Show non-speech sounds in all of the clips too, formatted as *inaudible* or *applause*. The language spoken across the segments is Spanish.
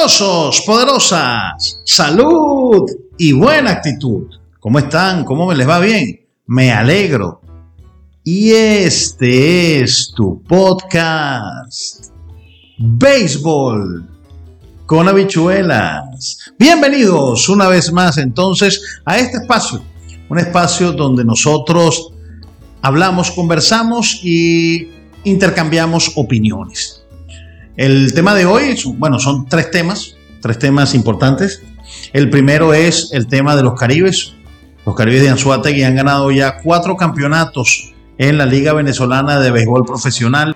Poderosos, poderosas, salud y buena actitud. ¿Cómo están? ¿Cómo les va bien? Me alegro. Y este es tu podcast. Béisbol con habichuelas. Bienvenidos una vez más entonces a este espacio. Un espacio donde nosotros hablamos, conversamos y intercambiamos opiniones. El tema de hoy, bueno, son tres temas, tres temas importantes. El primero es el tema de los Caribes. Los Caribes de Anzuategui han ganado ya cuatro campeonatos en la Liga Venezolana de Béisbol Profesional.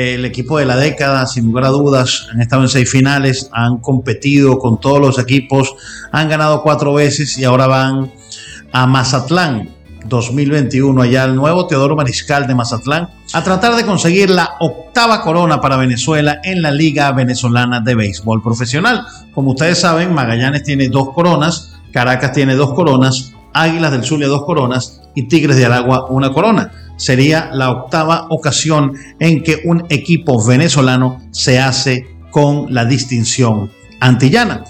El equipo de la década, sin lugar a dudas, han estado en seis finales, han competido con todos los equipos, han ganado cuatro veces y ahora van a Mazatlán 2021, allá el nuevo Teodoro Mariscal de Mazatlán, a tratar de conseguir la octava corona para Venezuela en la Liga Venezolana de Béisbol Profesional. Como ustedes saben, Magallanes tiene dos coronas, Caracas tiene dos coronas, Águilas del Zulia dos coronas y Tigres de Aragua una corona. Sería la octava ocasión en que un equipo venezolano se hace con la distinción antillana.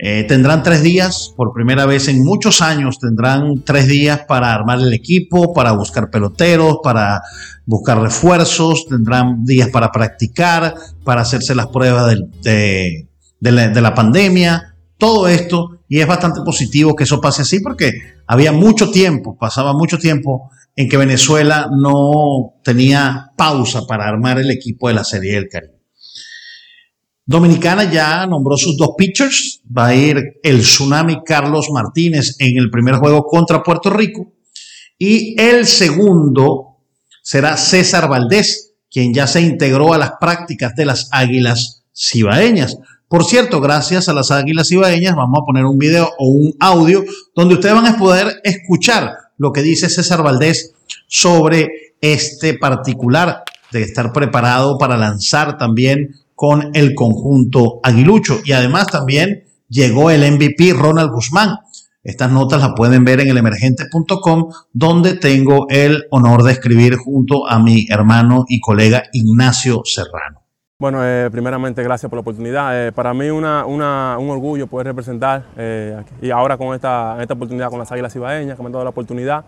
Eh, tendrán tres días, por primera vez en muchos años, tendrán tres días para armar el equipo, para buscar peloteros, para buscar refuerzos, tendrán días para practicar, para hacerse las pruebas de la pandemia, todo esto y es bastante positivo que eso pase así porque había mucho tiempo, pasaba mucho tiempo en que Venezuela no tenía pausa para armar el equipo de la Serie del Caribe. Dominicana ya nombró sus dos pitchers. Va a ir el Tsunami Carlos Martínez en el primer juego contra Puerto Rico. Y el segundo será César Valdés, quien ya se integró a las prácticas de las Águilas Cibaeñas. Por cierto, gracias a las Águilas Ibaeñas vamos a poner un video o un audio donde ustedes van a poder escuchar lo que dice César Valdés sobre este particular de estar preparado para lanzar también con el conjunto aguilucho. Y además también llegó el MVP Ronald Guzmán. Estas notas las pueden ver en elemergente.com, donde tengo el honor de escribir junto a mi hermano y colega Ignacio Serrano. Bueno, eh, primeramente gracias por la oportunidad. Eh, para mí una, un orgullo poder representar eh, y ahora con esta, esta oportunidad con las Águilas Ibaeñas, que me han dado la oportunidad.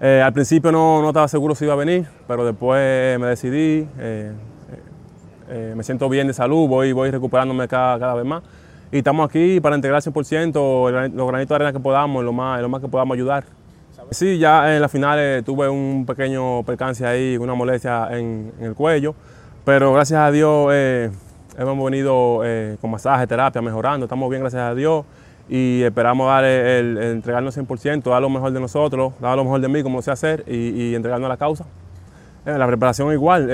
al principio no, no, estaba seguro si iba a venir, pero después me decidí, me siento bien de salud, voy, voy recuperándome cada, cada vez más. Y estamos aquí para integrar 100% los granitos de arena que podamos, lo más, lo más que podamos ayudar. Sí, ya en la final tuve un pequeño percance ahí, una molestia en el cuello. Pero gracias a Dios eh, hemos venido eh, con masaje, terapia, mejorando, estamos bien gracias a Dios y esperamos dar el, entregarnos 100%, dar lo mejor de nosotros, dar lo mejor de mí como sé hacer y, entregarnos a la causa. Eh, la preparación igual,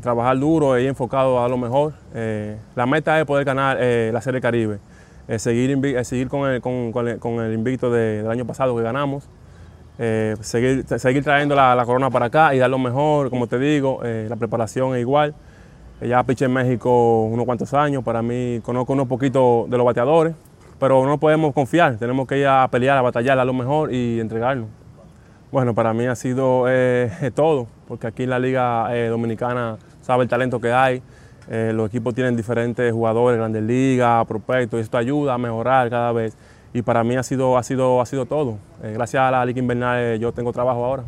trabajar duro y enfocado a lo mejor. la meta es poder ganar la Serie Caribe, seguir, seguir con, el, con, el, invicto del año pasado que ganamos. seguir, seguir trayendo la, corona para acá y dar lo mejor, como te digo, la preparación es igual. Ya piché en México unos cuantos años, para mí conozco unos poquitos de los bateadores, pero no podemos confiar, tenemos que ir a pelear, a batallar a lo mejor y entregarnos. Bueno, para mí ha sido eh, *laughs* todo, porque aquí en la Liga eh, Dominicana sabe el talento que hay, eh, los equipos tienen diferentes jugadores, grandes ligas, prospectos, y esto ayuda a mejorar cada vez. Y para mí ha sido, ha sido, ha sido todo. gracias a la Liga Invernal yo tengo trabajo ahora.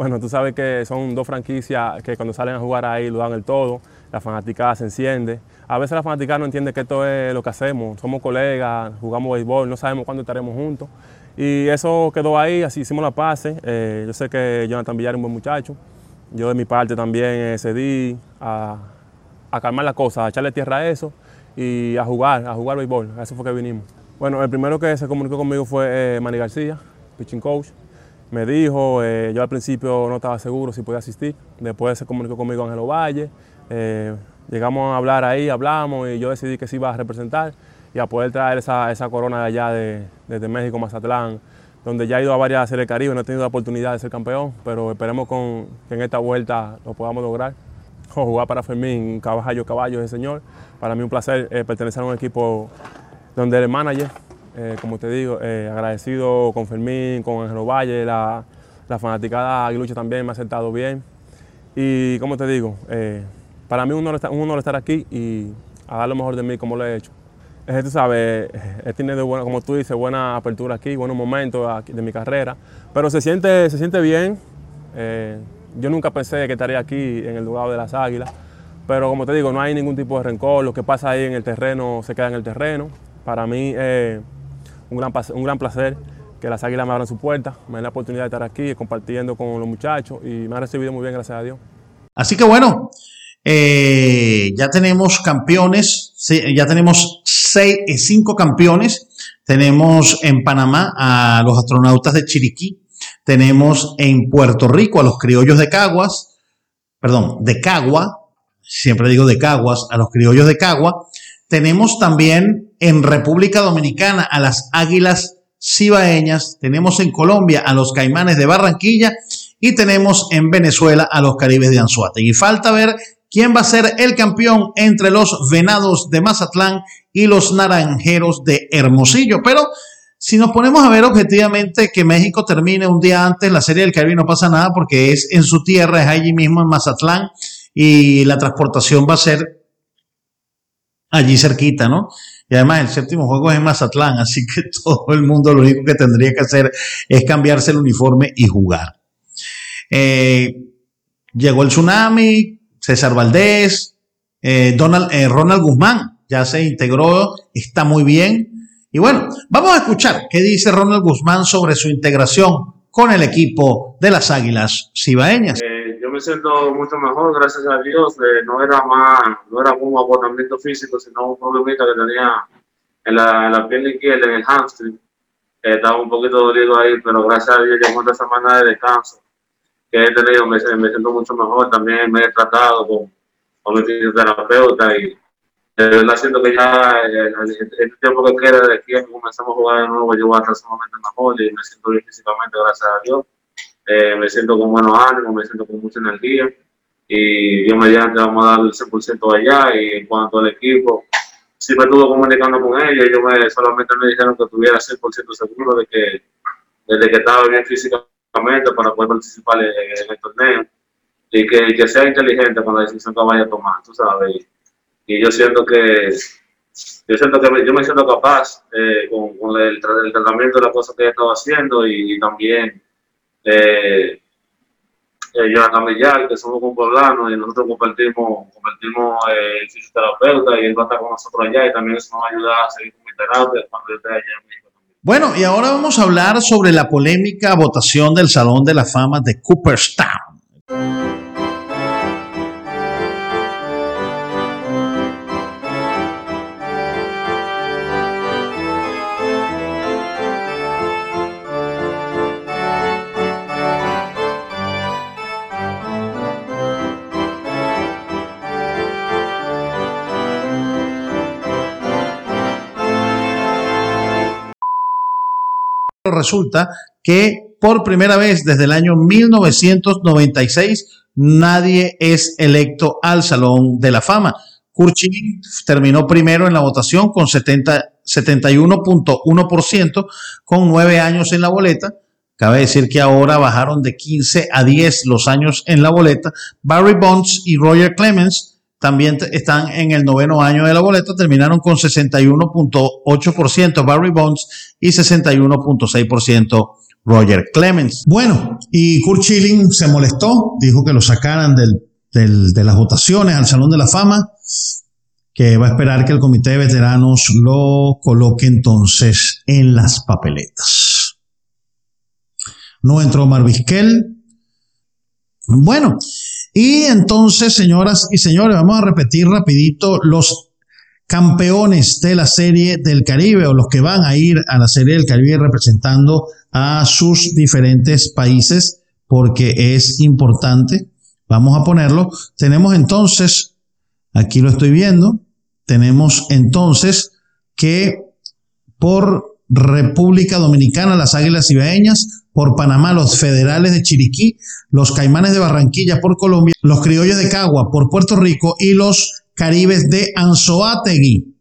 Bueno, tú sabes que son dos franquicias que cuando salen a jugar ahí lo dan el todo la fanaticada se enciende. A veces la fanaticada no entiende que esto es lo que hacemos, somos colegas, jugamos béisbol, no sabemos cuándo estaremos juntos. Y eso quedó ahí, así hicimos la pase. Eh, yo sé que Jonathan Villar es un buen muchacho. Yo de mi parte también cedí a, calmar la cosa, a echarle tierra a eso y a jugar, a jugar béisbol. A eso fue que vinimos. Bueno, el primero que se comunicó conmigo fue eh, Manny García, pitching coach. Me dijo, yo al principio no estaba seguro si podía asistir. Después se comunicó conmigo Ángelo Valle, eh, llegamos a hablar ahí, hablamos y yo decidí que sí iba a representar y a poder traer esa, esa corona de allá de, desde México, Mazatlán, donde ya he ido a varias series del Caribe, no he tenido la oportunidad de ser campeón, pero esperemos con, que en esta vuelta lo podamos lograr. *laughs* jugar para Fermín, caballo, caballo, ese señor. Para mí un placer eh, pertenecer a un equipo donde el manager, eh, como te digo, eh, agradecido con Fermín, con Angelo Valle, la, la fanaticada Aguilucha también me ha aceptado bien. Y como te digo, para mí un honor, un honor estar aquí y a dar lo mejor de mí como lo he hecho tú sabes, he tenido, buena, como tú dices, buena apertura aquí, buenos momentos de mi carrera, pero se siente, se siente bien. Eh, yo nunca pensé que estaría aquí en el lugar de las Águilas, pero como te digo, no hay ningún tipo de rencor, lo que pasa ahí en el terreno se queda en el terreno. Para mí es un, gran, un gran placer que las Águilas me abran su puerta, me den la oportunidad de estar aquí compartiendo con los muchachos y me han recibido muy bien, gracias a Dios. Así que bueno, eh, ya tenemos campeones, ya tenemos seis, eh, cinco campeones. Tenemos en Panamá a los astronautas de Chiriquí. Tenemos en Puerto Rico a los criollos de Caguas, perdón, de Cagua, siempre digo de Caguas, a los criollos de Cagua. Tenemos también en República Dominicana a las águilas cibaeñas. Tenemos en Colombia a los caimanes de Barranquilla y tenemos en Venezuela a los caribes de Anzuate. Y falta ver quién va a ser el campeón entre los Venados de Mazatlán y los Naranjeros de Hermosillo. Pero si nos ponemos a ver objetivamente que México termine un día antes la Serie del Caribe, no pasa nada porque es en su tierra, es allí mismo en Mazatlán y la transportación va a ser allí cerquita, ¿no? Y además el séptimo juego es en Mazatlán, así que *laughs* todo el mundo lo único que tendría que hacer es cambiarse el uniforme y jugar. Eh, llegó el tsunami, César Valdés, eh, Donald, eh, Ronald Guzmán ya se integró, está muy bien. Y bueno, vamos a escuchar qué dice Ronald Guzmán sobre su integración con el equipo de las Águilas Cibaeñas. Eh, yo me siento mucho mejor, gracias a Dios. no era más, no era un agotamiento físico, sino un problemita que tenía en la, en la pierna izquierda, en el hamstring. estaba un poquito dolido ahí, pero gracias a Dios llegó esta semana de descanso que he tenido me, siento mucho mejor. También me he tratado con, con mi fisioterapeuta y de verdad siento que ya el, el, tiempo que queda de aquí a que comenzamos a jugar de nuevo, yo voy a estar sumamente mejor y me siento bien físicamente, gracias a Dios. Eh, me siento con buenos ánimos, me siento con mucha energía y yo mediante vamos a dar el 100% allá y en cuanto al equipo, sí me estuve comunicando con ellos, ellos me, solamente me dijeron que estuviera 100% seguro de que desde que estaba bien físicamente para poder participar en, el torneo y que, que, sea inteligente con la decisión que vaya a tomar, tú sabes. Y, yo siento que yo siento que me, yo me siento capaz eh, con el, tratamiento de las cosas que he estado haciendo y, también eh, eh, Jonathan Villar, que somos un poblano y nosotros compartimos, compartimos eh, fisioterapeuta y él va a estar con nosotros allá y también eso nos va a ayudar a seguir con mi terapia cuando esté allá en México. Bueno, y ahora vamos a hablar sobre la polémica votación del Salón de la Fama de Cooperstown. Resulta que por primera vez desde el año 1996 nadie es electo al Salón de la Fama. Kurt terminó primero en la votación con 71.1%, con nueve años en la boleta. Cabe decir que ahora bajaron de 15 a 10 los años en la boleta. Barry Bonds y Roger Clemens también están en el noveno año de la boleta, terminaron con 61.8% Barry Bonds y 61.6% Roger Clemens. Bueno, y Kurt Schilling se molestó, dijo que lo sacaran del, de las votaciones al Salón de la Fama, que va a esperar que el comité de veteranos lo coloque entonces en las papeletas. No entró Marvisquel. Bueno, y entonces, señoras y señores, vamos a repetir rapidito los campeones de la Serie del Caribe o los que van a ir a la Serie del Caribe representando a sus diferentes países porque es importante. Vamos a ponerlo. Tenemos entonces, aquí lo estoy viendo, tenemos entonces que por República Dominicana, las Águilas Ibaeñas, por Panamá, los Federales de Chiriquí, los Caimanes de Barranquilla por Colombia, los Criollos de Cagua por Puerto Rico y los Caribes de Anzoátegui.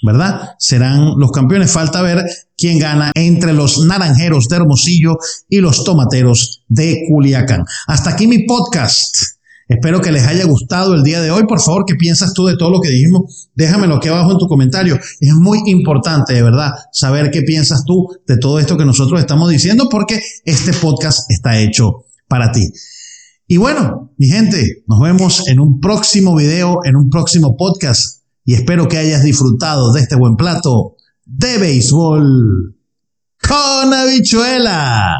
¿Verdad? Serán los campeones. Falta ver quién gana entre los Naranjeros de Hermosillo y los Tomateros de Culiacán. Hasta aquí mi podcast. Espero que les haya gustado el día de hoy. Por favor, ¿qué piensas tú de todo lo que dijimos? Déjamelo aquí abajo en tu comentario. Es muy importante, de verdad, saber qué piensas tú de todo esto que nosotros estamos diciendo porque este podcast está hecho para ti. Y bueno, mi gente, nos vemos en un próximo video, en un próximo podcast y espero que hayas disfrutado de este buen plato de béisbol con habichuelas.